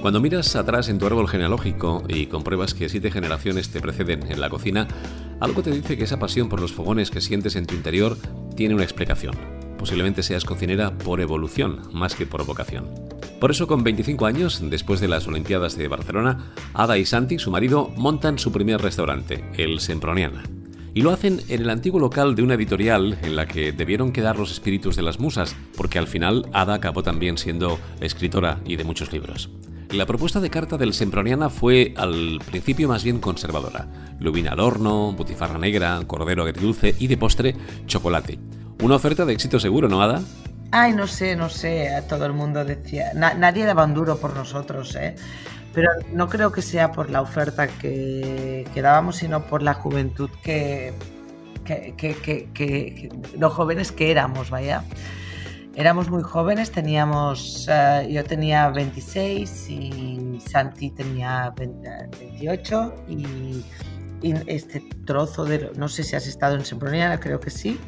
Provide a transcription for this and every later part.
Cuando miras atrás en tu árbol genealógico y compruebas que siete generaciones te preceden en la cocina, algo te dice que esa pasión por los fogones que sientes en tu interior tiene una explicación. Posiblemente seas cocinera por evolución, más que por vocación. Por eso, con 25 años, después de las Olimpiadas de Barcelona, Ada y Santi, su marido, montan su primer restaurante, el Semproniana. Y lo hacen en el antiguo local de una editorial en la que debieron quedar los espíritus de las musas, porque al final Ada acabó también siendo escritora y de muchos libros. La propuesta de carta del Semproniana fue al principio más bien conservadora. Lubina al horno, butifarra negra, cordero agridulce y de postre, chocolate. Una oferta de éxito seguro, ¿no, Ada? Ay, no sé, no sé, todo el mundo decía, nadie daba un duro por nosotros, ¿eh? pero no creo que sea por la oferta que, dábamos, sino por la juventud que, que, los jóvenes que éramos, vaya. Éramos muy jóvenes, teníamos, eh, yo tenía 26 y Santi tenía 28 y, este trozo de, no sé si has estado en Semproniana, creo que sí,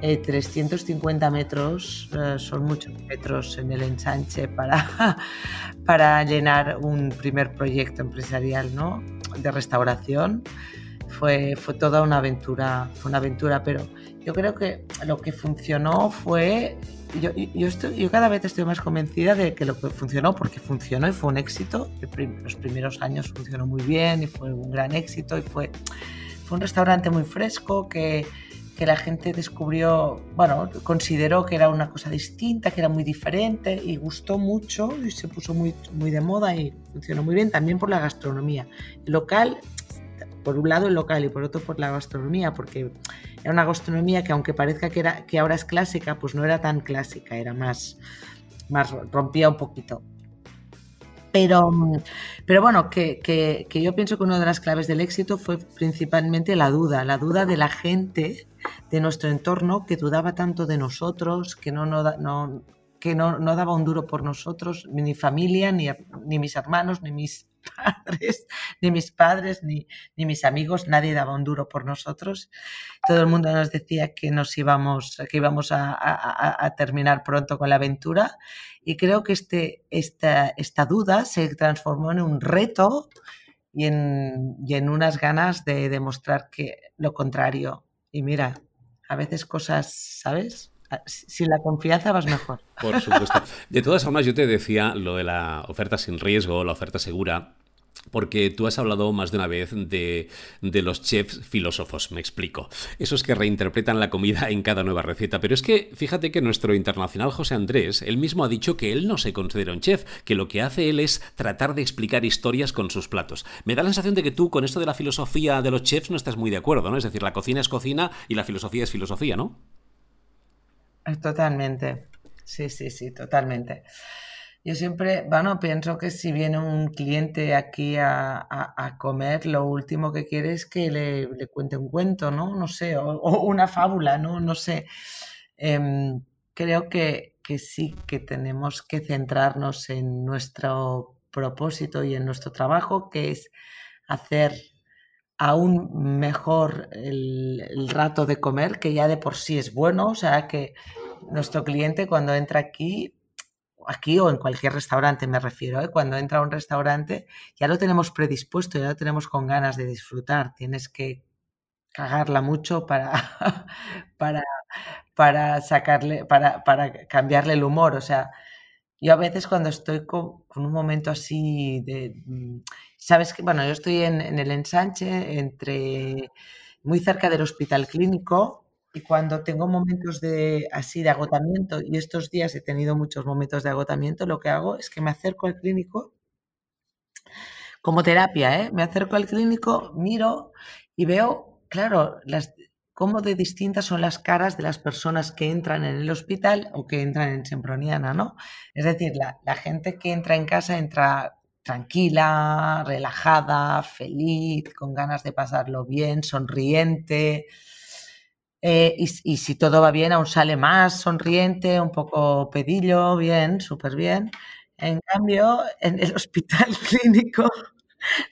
350 eh, metros eh, son muchos metros en el ensanche para, para llenar un primer proyecto empresarial ¿no? de restauración. Fue, fue toda una aventura, fue una aventura, pero yo creo que lo que funcionó fue, yo, yo, estoy, yo cada vez estoy más convencida de que lo que funcionó, porque funcionó y fue un éxito, los primeros años funcionó muy bien y fue un gran éxito y fue, fue un restaurante muy fresco que, que la gente descubrió, bueno, consideró que era una cosa distinta, que era muy diferente y gustó mucho y se puso muy, muy de moda y funcionó muy bien también por la gastronomía. El local, por un lado el local y por otro por la gastronomía, porque era una gastronomía que aunque parezca que, era, que ahora es clásica, pues no era tan clásica, era más, más rompía un poquito. Pero, pero bueno, que, que, yo pienso que una de las claves del éxito fue principalmente la duda, la duda de la gente de nuestro entorno que dudaba tanto de nosotros, que no, no, que no, no, daba un duro por nosotros, ni mi familia, ni, ni, mis hermanos, ni mis ni mis padres, ni, ni, mis amigos, nadie daba un duro por nosotros. Todo el mundo nos decía que nos íbamos, que íbamos a, a, a terminar pronto con la aventura. Y creo que este, esta, esta duda se transformó en un reto y en, y en unas ganas de demostrar que lo contrario, y mira, a veces cosas, ¿sabes? Ah, sin la confianza vas mejor. Por supuesto. De todas formas, yo te decía lo de la oferta sin riesgo, la oferta segura, porque tú has hablado más de una vez de, los chefs filósofos, me explico. Esos que reinterpretan la comida en cada nueva receta. Pero es que fíjate que nuestro internacional José Andrés, él mismo ha dicho que él no se considera un chef, que lo que hace él es tratar de explicar historias con sus platos. Me da la sensación de que tú con esto de la filosofía de los chefs no estás muy de acuerdo, ¿no? Es decir, la cocina es cocina y la filosofía es filosofía, ¿no? Totalmente. Sí, sí, sí, totalmente. Yo siempre, bueno, pienso que si viene un cliente aquí a, comer, lo último que quiere es que le, cuente un cuento, ¿no? No sé, o, una fábula, ¿no? No sé. Em, creo que, que sí que tenemos que centrarnos en nuestro propósito y en nuestro trabajo, que es hacer aún mejor el, rato de comer, que ya de por sí es bueno, o sea que nuestro cliente cuando entra aquí aquí o en cualquier restaurante me refiero, ¿eh? cuando entra a un restaurante ya lo tenemos predispuesto, ya lo tenemos con ganas de disfrutar, tienes que cagarla mucho para, para, para sacarle, para, para cambiarle el humor, o sea, yo a veces cuando estoy con, un momento así de, mm, sabes que, bueno, yo estoy en, en el ensanche entre muy cerca del hospital clínico y cuando tengo momentos de así de agotamiento, y estos días he tenido muchos momentos de agotamiento, lo que hago es que me acerco al clínico como terapia, ¿eh? Me acerco al clínico, miro y veo, claro, las, cómo de distintas son las caras de las personas que entran en el hospital o que entran en Semproniana, ¿no? Es decir, la, gente que entra en casa entra tranquila, relajada, feliz, con ganas de pasarlo bien, sonriente, eh, y, si todo va bien, aún sale más sonriente, un poco pedillo, bien, súper bien. En cambio, en el hospital clínico,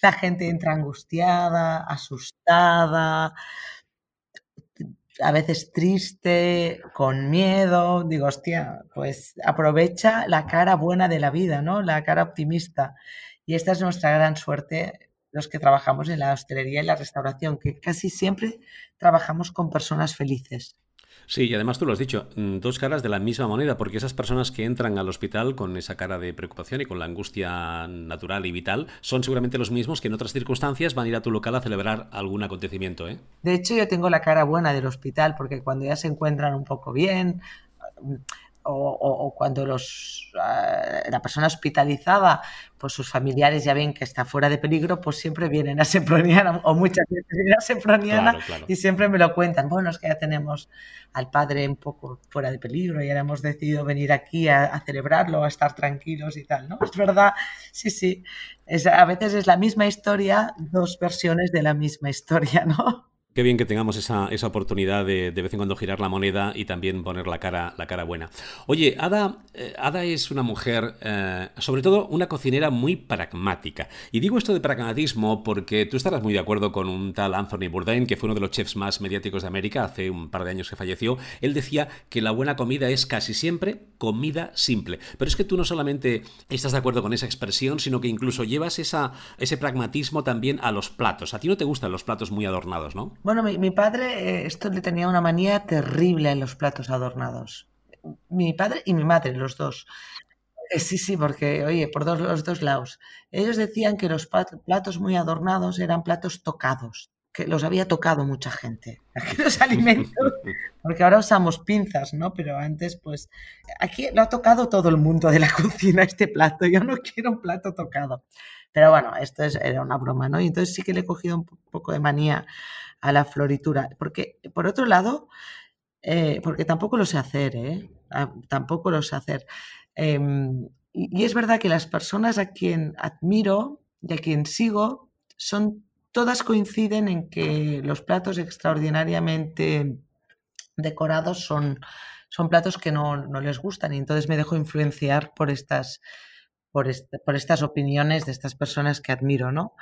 la gente entra angustiada, asustada, a veces triste, con miedo, digo, hostia, pues aprovecha la cara buena de la vida, ¿no? La cara optimista. Y esta es nuestra gran suerte, los que trabajamos en la hostelería y la restauración, que casi siempre trabajamos con personas felices. Sí, y además tú lo has dicho, mm, dos caras de la misma moneda, porque esas personas que entran al hospital con esa cara de preocupación y con la angustia natural y vital son seguramente los mismos que en otras circunstancias van a ir a tu local a celebrar algún acontecimiento. ¿eh? De hecho, yo tengo la cara buena del hospital, porque cuando ya se encuentran un poco bien, o, cuando los, eh, la persona hospitalizada, pues sus familiares ya ven que está fuera de peligro, pues siempre vienen a Semproniana, o muchas veces vienen a Semproniana y siempre me lo cuentan. Bueno, es que ya tenemos al padre un poco fuera de peligro y ahora hemos decidido venir aquí a, celebrarlo, a estar tranquilos y tal, ¿no? Es verdad, sí, sí. Es, a veces es la misma historia, dos versiones de la misma historia, ¿no? Qué bien que tengamos esa, oportunidad de, de vez en cuando girar la moneda y también poner la cara, la cara buena. Oye, Ada, eh, Ada es una mujer, eh, sobre todo una cocinera muy pragmática. Y digo esto de pragmatismo porque tú estarás muy de acuerdo con un tal Anthony Bourdain, que fue uno de los chefs más mediáticos de América, hace un par de años que falleció. Él decía que la buena comida es casi siempre comida simple. Pero es que tú no solamente estás de acuerdo con esa expresión, sino que incluso llevas esa, ese pragmatismo también a los platos. A ti no te gustan los platos muy adornados, ¿no? Bueno, mi, padre, eh, esto le tenía una manía terrible en los platos adornados. Mi padre y mi madre, los dos. Eh, sí, sí, porque, oye, por dos, los dos lados. Ellos decían que los platos muy adornados eran platos tocados, que los había tocado mucha gente, los alimentos, porque ahora usamos pinzas, ¿no? Pero antes, pues, aquí lo ha tocado todo el mundo de la cocina este plato, yo no quiero un plato tocado. Pero bueno, esto es, era una broma, ¿no? Y entonces sí que le he cogido un poco de manía a la floritura. Porque, por otro lado, eh, porque tampoco lo sé hacer, ¿eh? Ah, tampoco lo sé hacer. Em, y, es verdad que las personas a quien admiro y a quien sigo son todas coinciden en que los platos extraordinariamente decorados son, son platos que no, no les gustan y entonces me dejo influenciar por estas, por, por estas opiniones de estas personas que admiro, ¿no?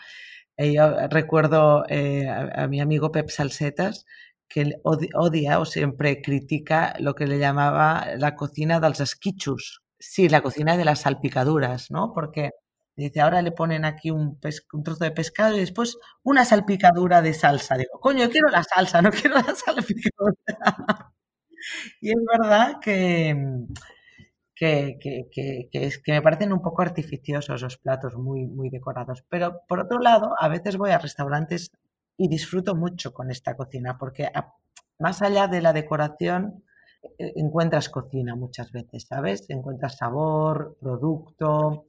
yo recuerdo eh, a, mi amigo Pep Salsetas que odia, o siempre critica lo que le llamaba la cocina dels esquichos. Sí, la cocina de las salpicaduras, ¿no? Porque dice, ahora le ponen aquí un, un trozo de pescado y después una salpicadura de salsa. Digo, coño, quiero la salsa, no quiero la salpicadura. y es verdad que, que, que, me parecen un poco artificiosos los platos muy, muy decorados. Pero por otro lado, a veces voy a restaurantes y disfruto mucho con esta cocina, porque más allá de la decoración, e, encuentras cocina muchas veces, ¿sabes? Encuentras sabor, producto,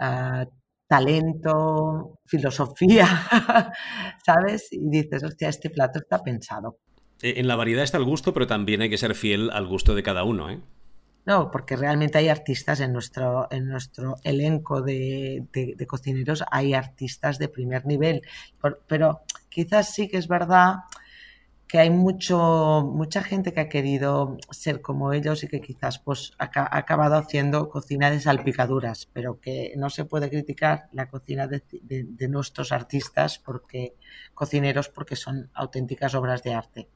ah, talento, filosofía, ¿sabes? Y dices, hostia, este plato está pensado. Eh, en la variedad está el gusto, pero también hay que ser fiel al gusto de cada uno, ¿eh? No, porque realmente hay artistas en nuestro, en nuestro elenco de, cocineros, hay artistas de primer nivel, pero quizás sí que es verdad que hay mucho, mucha gente que ha querido ser como ellos y que quizás pues, ha, acabado haciendo cocina de salpicaduras, pero que no se puede criticar la cocina de, de nuestros artistas porque cocineros porque son auténticas obras de arte.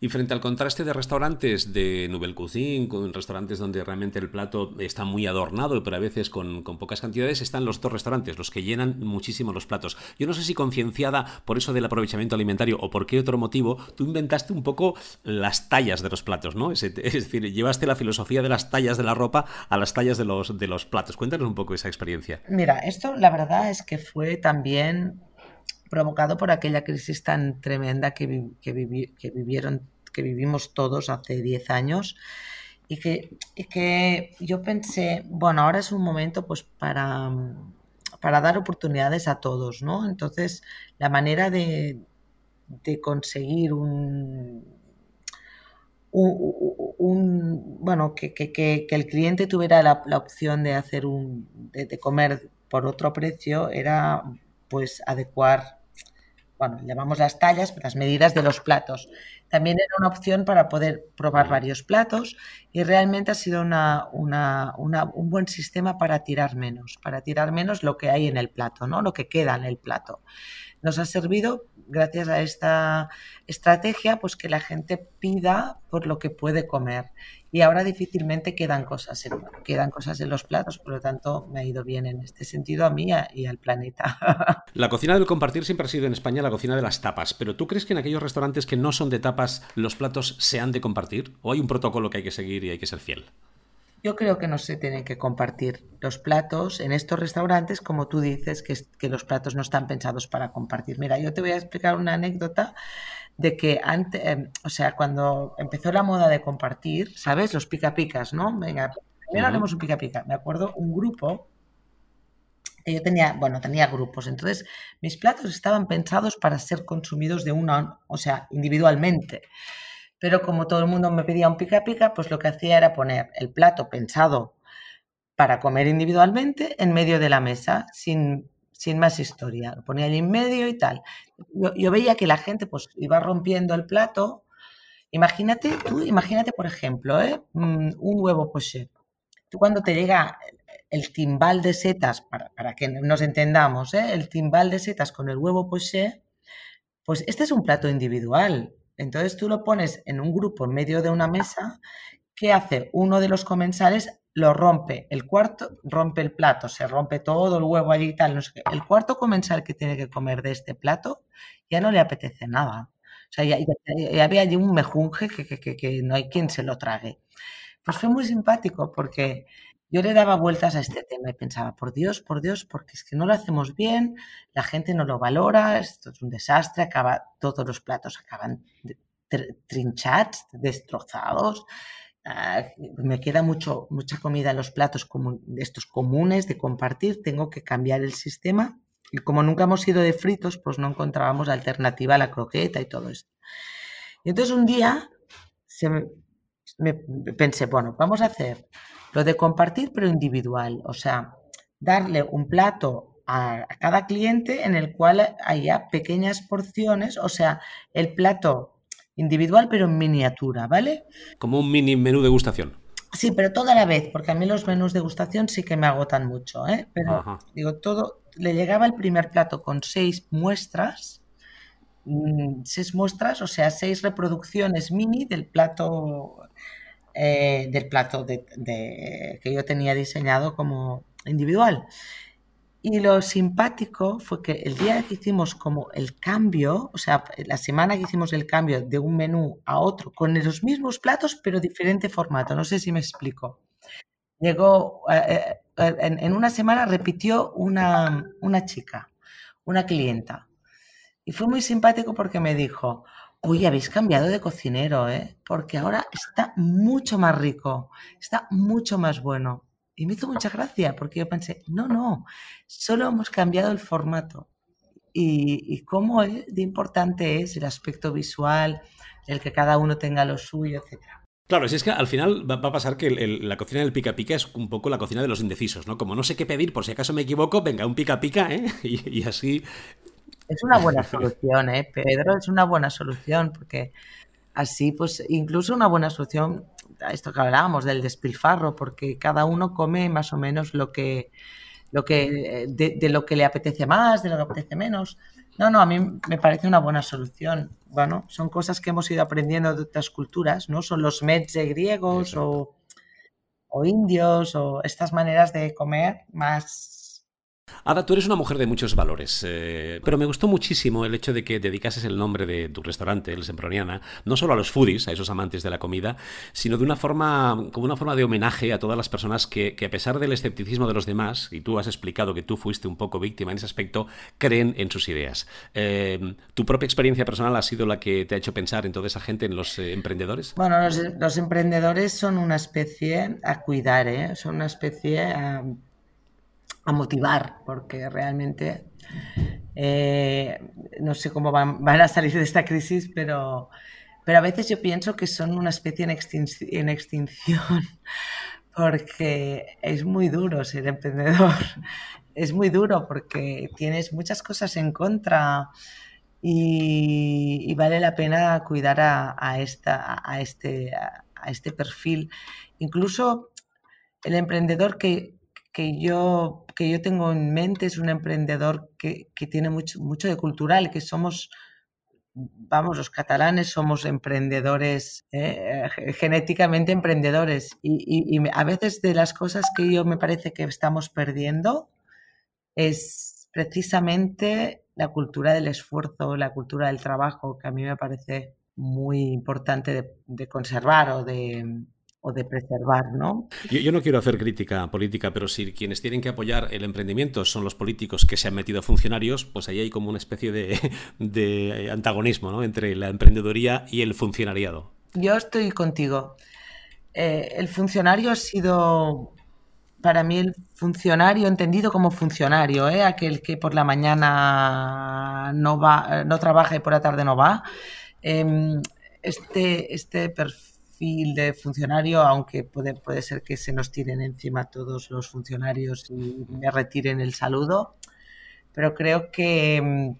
Y frente al contraste de restaurantes de Nouvelle Cuisine, con restaurantes donde realmente el plato está muy adornado, pero a veces con, pocas cantidades, están los dos restaurantes, los que llenan muchísimo los platos. Yo no sé si concienciada por eso del aprovechamiento alimentario o por qué otro motivo, tú inventaste un poco las tallas de los platos, ¿no? Es, decir, llevaste la filosofía de las tallas de la ropa a las tallas de los, de los platos. Cuéntanos un poco esa experiencia. Mira, esto la verdad es que fue también provocado por aquella crisis tan tremenda que, vivieron, que vivimos todos hace 10 años. Y que, que yo pensé, bueno, ahora es un momento pues para, para dar oportunidades a todos, ¿no? Entonces, la manera de, de conseguir un, un, bueno, que, que, que, el cliente tuviera la, opción de hacer un, de, comer por otro precio era pues adecuar bueno, llamamos las tallas, las medidas de los platos. También era una opción para poder probar varios platos y realmente ha sido una, un buen sistema para tirar menos, para tirar menos lo que hay en el plato, ¿no? lo que queda en el plato. Nos ha servido gracias a esta estrategia, pues que la gente pida por lo que puede comer. Y ahora difícilmente quedan cosas, en, quedan cosas en los platos, por lo tanto me ha ido bien en este sentido a mí y al planeta. La cocina del compartir siempre ha sido en España la cocina de las tapas, pero ¿tú crees que en aquellos restaurantes que no son de tapas los platos se han de compartir? ¿O hay un protocolo que hay que seguir y hay que ser fiel? Yo creo que no se tienen que compartir los platos en estos restaurantes, como tú dices, que, que, los platos no están pensados para compartir. Mira, yo te voy a explicar una anécdota de que antes, em, o sea, cuando empezó la moda de compartir, ¿sabes? Los pica picas, ¿no? Venga, primero haremos un pica pica. Me acuerdo un grupo que yo tenía, bueno, tenía grupos, entonces mis platos estaban pensados para ser consumidos de una, o sea, individualmente. Pero como todo el mundo me pedía un pica pica, pues lo que hacía era poner el plato pensado para comer individualmente en medio de la mesa, sin, sin más historia. Lo ponía allí en medio y tal. Yo, veía que la gente pues iba rompiendo el plato. Imagínate, tú, imagínate, por ejemplo, ¿eh? Mm, un huevo poché. Tú cuando te llega el timbal de setas, para, para que nos entendamos, ¿eh? el timbal de setas con el huevo poché, pues este es un plato individual. Entonces tú lo pones en un grupo en medio de una mesa. ¿Qué hace? Uno de los comensales lo rompe. El cuarto rompe el plato, se rompe todo el huevo allí y tal. No sé qué. El cuarto comensal que tiene que comer de este plato ya no le apetece nada. O sea, ya, había allí un mejunje que, que, que, no hay quien se lo trague. Pues fue muy simpático porque yo le daba vueltas a este tema y pensaba, por Dios, por Dios, porque es que no lo hacemos bien, la gente no lo valora, esto es un desastre, acaba, todos los platos acaban trinchados, destrozados. Ah, me queda mucho, mucha comida en los platos de estos comunes de compartir, tengo que cambiar el sistema. Y como nunca hemos ido de fritos, pues no encontrábamos alternativa a la croqueta y todo esto. Y entonces un día se me pensé, bueno, vamos a hacer lo de compartir, pero individual. O sea, darle un plato a, cada cliente en el cual haya pequeñas porciones, o sea, el plato individual, pero en miniatura, ¿vale? Como un mini menú de gustación. Sí, pero toda la vez, porque a mí los menús de gustación sí que me agotan mucho, ¿eh? Pero digo, todo, le llegaba el primer plato con seis muestras, mm, seis muestras, o sea, seis reproducciones mini del plato eh, del plato que yo tenía diseñado como individual. Y lo simpático fue que el día que hicimos como el cambio, o sea, la semana que hicimos el cambio de un menú a otro, con los mismos platos, pero diferente formato, no sé si me explico. Llegó, eh, eh, en, en, una semana repitió una, una chica, una clienta. Y fue muy simpático porque me dijo, Uy, habéis cambiado de cocinero, ¿eh? Porque ahora está mucho más rico, está mucho más bueno. Y me hizo mucha gracia porque yo pensé, no, no, solo hemos cambiado el formato. Y, cómo de importante es el aspecto visual, el que cada uno tenga lo suyo, etc. Claro, es que al final va, a pasar que la cocina del pica pica es un poco la cocina de los indecisos, ¿no? Como no sé qué pedir, por si acaso me equivoco, venga, un pica pica, ¿eh? y así es una buena solución, ¿eh, Pedro? Es una buena solución porque así, pues, incluso una buena solución, a esto que hablábamos del despilfarro, porque cada uno come más o menos lo que, lo que, de, lo que le apetece más, de lo que apetece menos. No, no, a mí me parece una buena solución. Bueno, son cosas que hemos ido aprendiendo de otras culturas, ¿no? Son los mezze griegos o, o indios o estas maneras de comer más Ada, tú eres una mujer de muchos valores, eh, pero me gustó muchísimo el hecho de que dedicases el nombre de tu restaurante, el Semproniana, no solo a los foodies, a esos amantes de la comida, sino de una forma, como una forma de homenaje a todas las personas que, a pesar del escepticismo de los demás, y tú has explicado que tú fuiste un poco víctima en ese aspecto, creen en sus ideas. Eh, ¿Tu propia experiencia personal ha sido la que te ha hecho pensar en toda esa gente, en los eh, emprendedores? Bueno, los, emprendedores son una especie a cuidar, son una especie a a motivar, porque realmente eh, no sé cómo van, a salir de esta crisis, pero, pero a veces yo pienso que son una especie en, en extinción, porque es muy duro ser emprendedor, es muy duro porque tienes muchas cosas en contra. Y, vale la pena cuidar a, esta, a, este, a este perfil. Incluso el emprendedor que, que yo, que yo tengo en mente es un emprendedor que, tiene mucho, mucho de cultural, que somos, vamos, los catalanes somos emprendedores, ¿eh? genéticamente emprendedores. Y, a veces de las cosas que yo me parece que estamos perdiendo es precisamente la cultura del esfuerzo, la cultura del trabajo, que a mí me parece muy importante de conservar o de, o de preservar, ¿no? Yo, no quiero hacer crítica política, pero si quienes tienen que apoyar el emprendimiento son los políticos que se han metido funcionarios, pues ahí hay como una especie de, antagonismo ¿no? entre la emprendeduría y el funcionariado. Yo estoy contigo. Eh, el funcionario ha sido para mí el funcionario entendido como funcionario, ¿eh? aquel que por la mañana no va, no trabaja y por la tarde no va. Em, este, este perfil de funcionario, aunque puede, puede ser que se nos tiren encima todos los funcionarios y me retiren el saludo, pero creo que,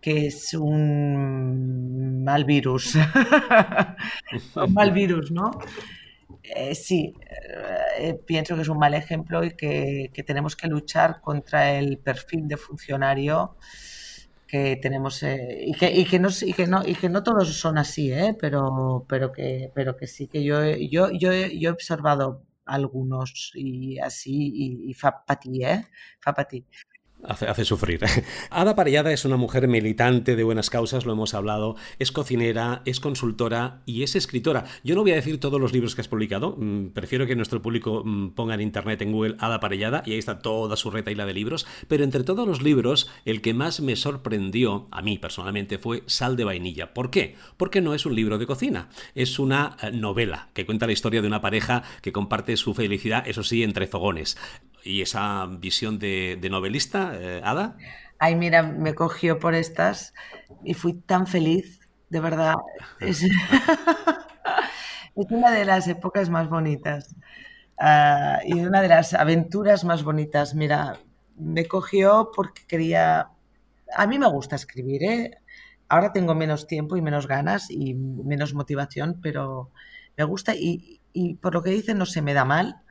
que es un mal virus. un mal virus, ¿no? Eh, sí, eh, pienso que es un mal ejemplo y que, que, tenemos que luchar contra el perfil de funcionario que tenemos eh, y, que, y, que no, y, que no, y que no todos son así, ¿eh? pero, pero, que, pero que sí, que yo, yo, yo, yo he observado algunos y así y, y fa para ti, ¿eh? Fa para ti. Hace, sufrir. Ada Parellada es una mujer militante de buenas causas, lo hemos hablado, es cocinera, es consultora y es escritora. Yo no voy a decir todos los libros que has publicado, mm, prefiero que nuestro público mm, ponga en internet, en Google, Ada Parellada, y ahí está toda su retaila de libros, pero entre todos los libros, el que más me sorprendió, a mí personalmente, fue Sal de Vainilla. ¿Por qué? Porque no es un libro de cocina, es una eh, novela que cuenta la historia de una pareja que comparte su felicidad, eso sí, entre fogones y esa visión de, novelista, eh, Ada? Ay, mira, me cogió por estas y fui tan feliz, de verdad. Es, una de las épocas más bonitas ah, y una de las aventuras más bonitas. Mira, me cogió porque quería... A mí me gusta escribir, ¿eh? Ahora tengo menos tiempo y menos ganas y menos motivación, pero me gusta y, y por lo que dicen no se me da mal.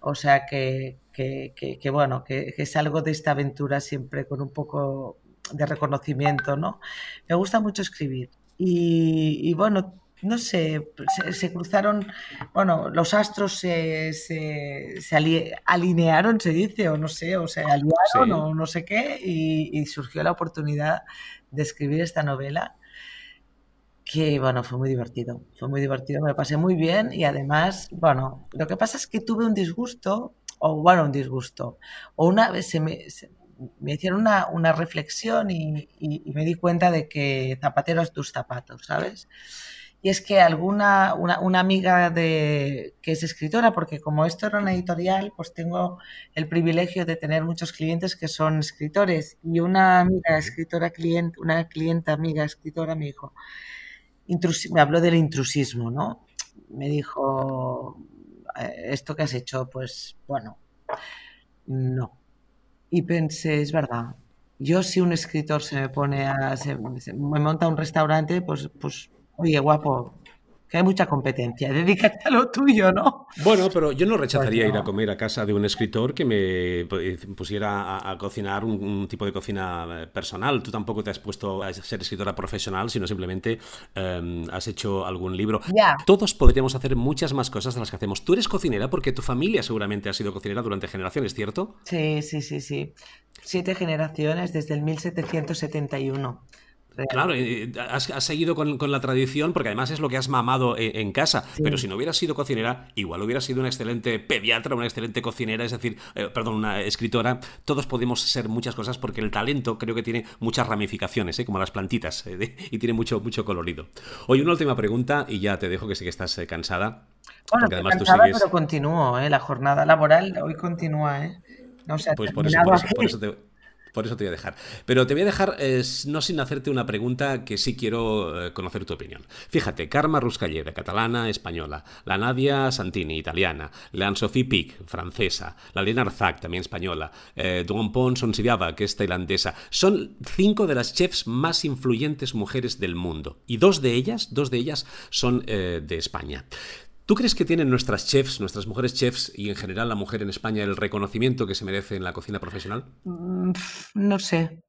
O sea que, que, bueno, que, que, salgo de esta aventura siempre con un poco de reconocimiento, ¿no? Me gusta mucho escribir. Y, bueno, no sé, se, cruzaron, bueno, los astros se, se, alinearon, se dice, o no sé, o se aliaron, o no sé qué, y, y, surgió la oportunidad de escribir esta novela, que bueno, fue muy divertido, fue muy divertido, me pasé muy bien, y además, bueno, lo que pasa es que tuve un disgusto o bueno, un disgusto. O una vez se me, me hicieron una, una reflexión y, y, me di cuenta de que zapateros tus zapatos, ¿sabes? Y es que alguna, una, una, amiga de, que es escritora, porque como esto era una editorial, pues tengo el privilegio de tener muchos clientes que son escritores. Y una amiga escritora, cliente, una clienta amiga escritora me dijo, me habló del intrusismo, ¿no? Me dijo, esto que has hecho, pues bueno, no. Y pensé, es verdad, yo si un escritor se me pone a, me monta un restaurante, pues, pues, oye, guapo, que hay mucha competencia, dedícate a lo tuyo, ¿no? Bueno, pero yo no rechazaría ir a comer a casa de un escritor que me pusiera a, cocinar un, tipo de cocina eh, personal. Tú tampoco te has puesto a ser escritora profesional, sino simplemente em, has hecho algún libro. Todos podríamos hacer muchas más cosas de las que hacemos. Tú eres cocinera porque tu familia seguramente ha sido cocinera durante generaciones, ¿cierto? Sí, sí, sí, sí. Siete generaciones desde el 1771. Claro, has, seguido con, la tradición porque además es lo que has mamado en, casa. Pero si no hubieras sido cocinera, igual hubieras sido una excelente pediatra, una excelente cocinera, es decir, eh, perdón, una escritora. Todos podemos ser muchas cosas porque el talento creo que tiene muchas ramificaciones, ¿eh? como las plantitas, eh, y tiene mucho, mucho colorido. Hoy una última pregunta y ya te dejo que sé que estás cansada. Bueno, cansada, pero continúo, la jornada laboral hoy continúa. No pues por eso te por eso te voy a dejar. Pero te voy a dejar no sin hacerte una pregunta que sí quiero eh, conocer tu opinión. Fíjate, Karma Ruscalleda, catalana, española. La Nadia Santini, italiana. La Anne-Sophie Pic, francesa. La Lena Arzac, también española. Eh, Duonpon Sonsidiaba, que es tailandesa. Son cinco de las chefs más influyentes mujeres del mundo. Y dos de ellas, dos de ellas son eh, de España. ¿Tú crees que tienen nuestras chefs, nuestras mujeres chefs y en general la mujer en España el reconocimiento que se merece en la cocina profesional? Mm, no sé.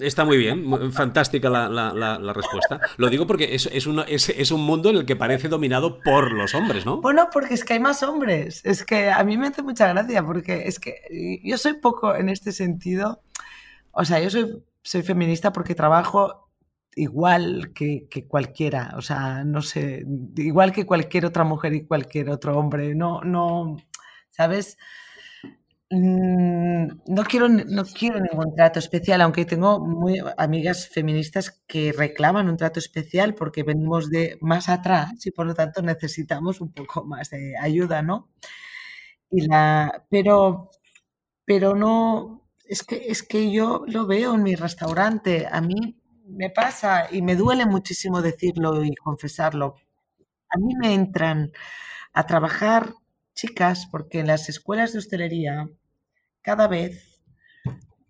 está muy bien, fantástica la, respuesta. Lo digo porque es, es, es, un mundo en el que parece dominado por los hombres, ¿no? Bueno, porque es que hay más hombres. Es que a mí me hace mucha gracia porque es que yo soy poco en este sentido. O sea, yo soy, soy feminista porque trabajo igual que, que, cualquiera, o sea, no sé, igual que cualquier otra mujer y cualquier otro hombre, no, no, ¿sabes? Mm, no quiero, no quiero ningún trato especial, aunque tengo muy amigas feministas que reclaman un trato especial porque venimos de más atrás y por lo tanto necesitamos un poco más de ayuda, ¿no? Y la, pero, pero no, es que, es que yo lo veo en mi restaurante, a mí me pasa y me duele muchísimo decirlo y confesarlo. A mí me entran a trabajar chicas porque en las escuelas de hostelería cada vez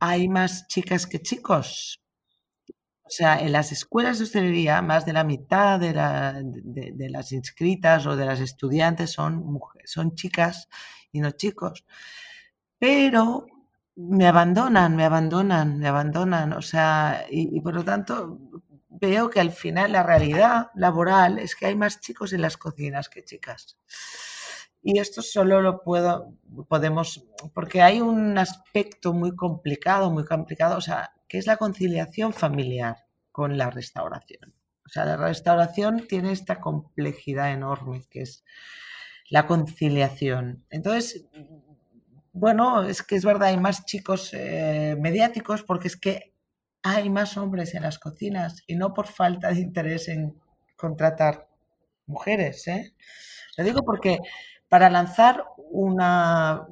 hay más chicas que chicos. O sea, en las escuelas de hostelería, más de la mitad de, las inscritas o de las estudiantes son, son chicas y no chicos. Pero me abandonan, me abandonan, me abandonan. O sea, y, por lo tanto veo que al final la realidad laboral es que hay más chicos en las cocinas que chicas. Y esto solo lo puedo, podemos, porque hay un aspecto muy complicado, muy complicado, o sea, que es la conciliación familiar con la restauración. O sea, la restauración tiene esta complejidad enorme que es la conciliación. Entonces, bueno, es que es verdad, hay más chicos eh, mediáticos porque es que hay más hombres en las cocinas y no por falta de interés en contratar mujeres. ¿eh? Lo digo porque para lanzar una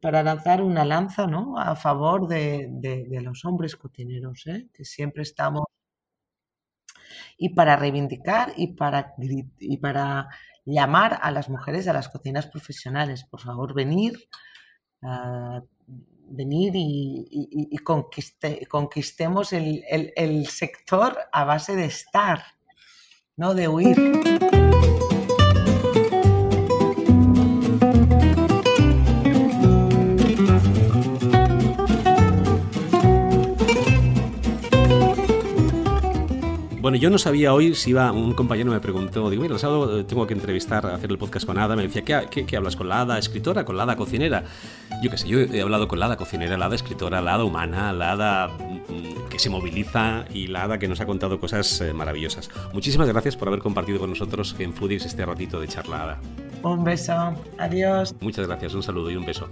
para lanzar una lanza ¿no? a favor de, los hombres cocineros, ¿eh? que siempre estamos y para reivindicar y para, y para llamar a las mujeres a las cocinas profesionales. Por favor, venir venir y, conquistemos el, el sector a base de estar, no de huir. Bueno, yo no sabía hoy si iba, un compañero me preguntó, digo, mira, el sábado eh, tengo que entrevistar, hacer el podcast con Ada, me decía, ¿qué, hablas con la Ada escritora, con la Ada cocinera? Yo qué sé, yo he hablado con la Ada cocinera, la Ada escritora, la Ada humana, la Ada mm, que se moviliza y la Ada que nos ha contado cosas eh, maravillosas. Muchísimas gracias por haber compartido con nosotros en Foodies este ratito de charla, Ada. Un beso, adiós. Muchas gracias, un saludo y un beso.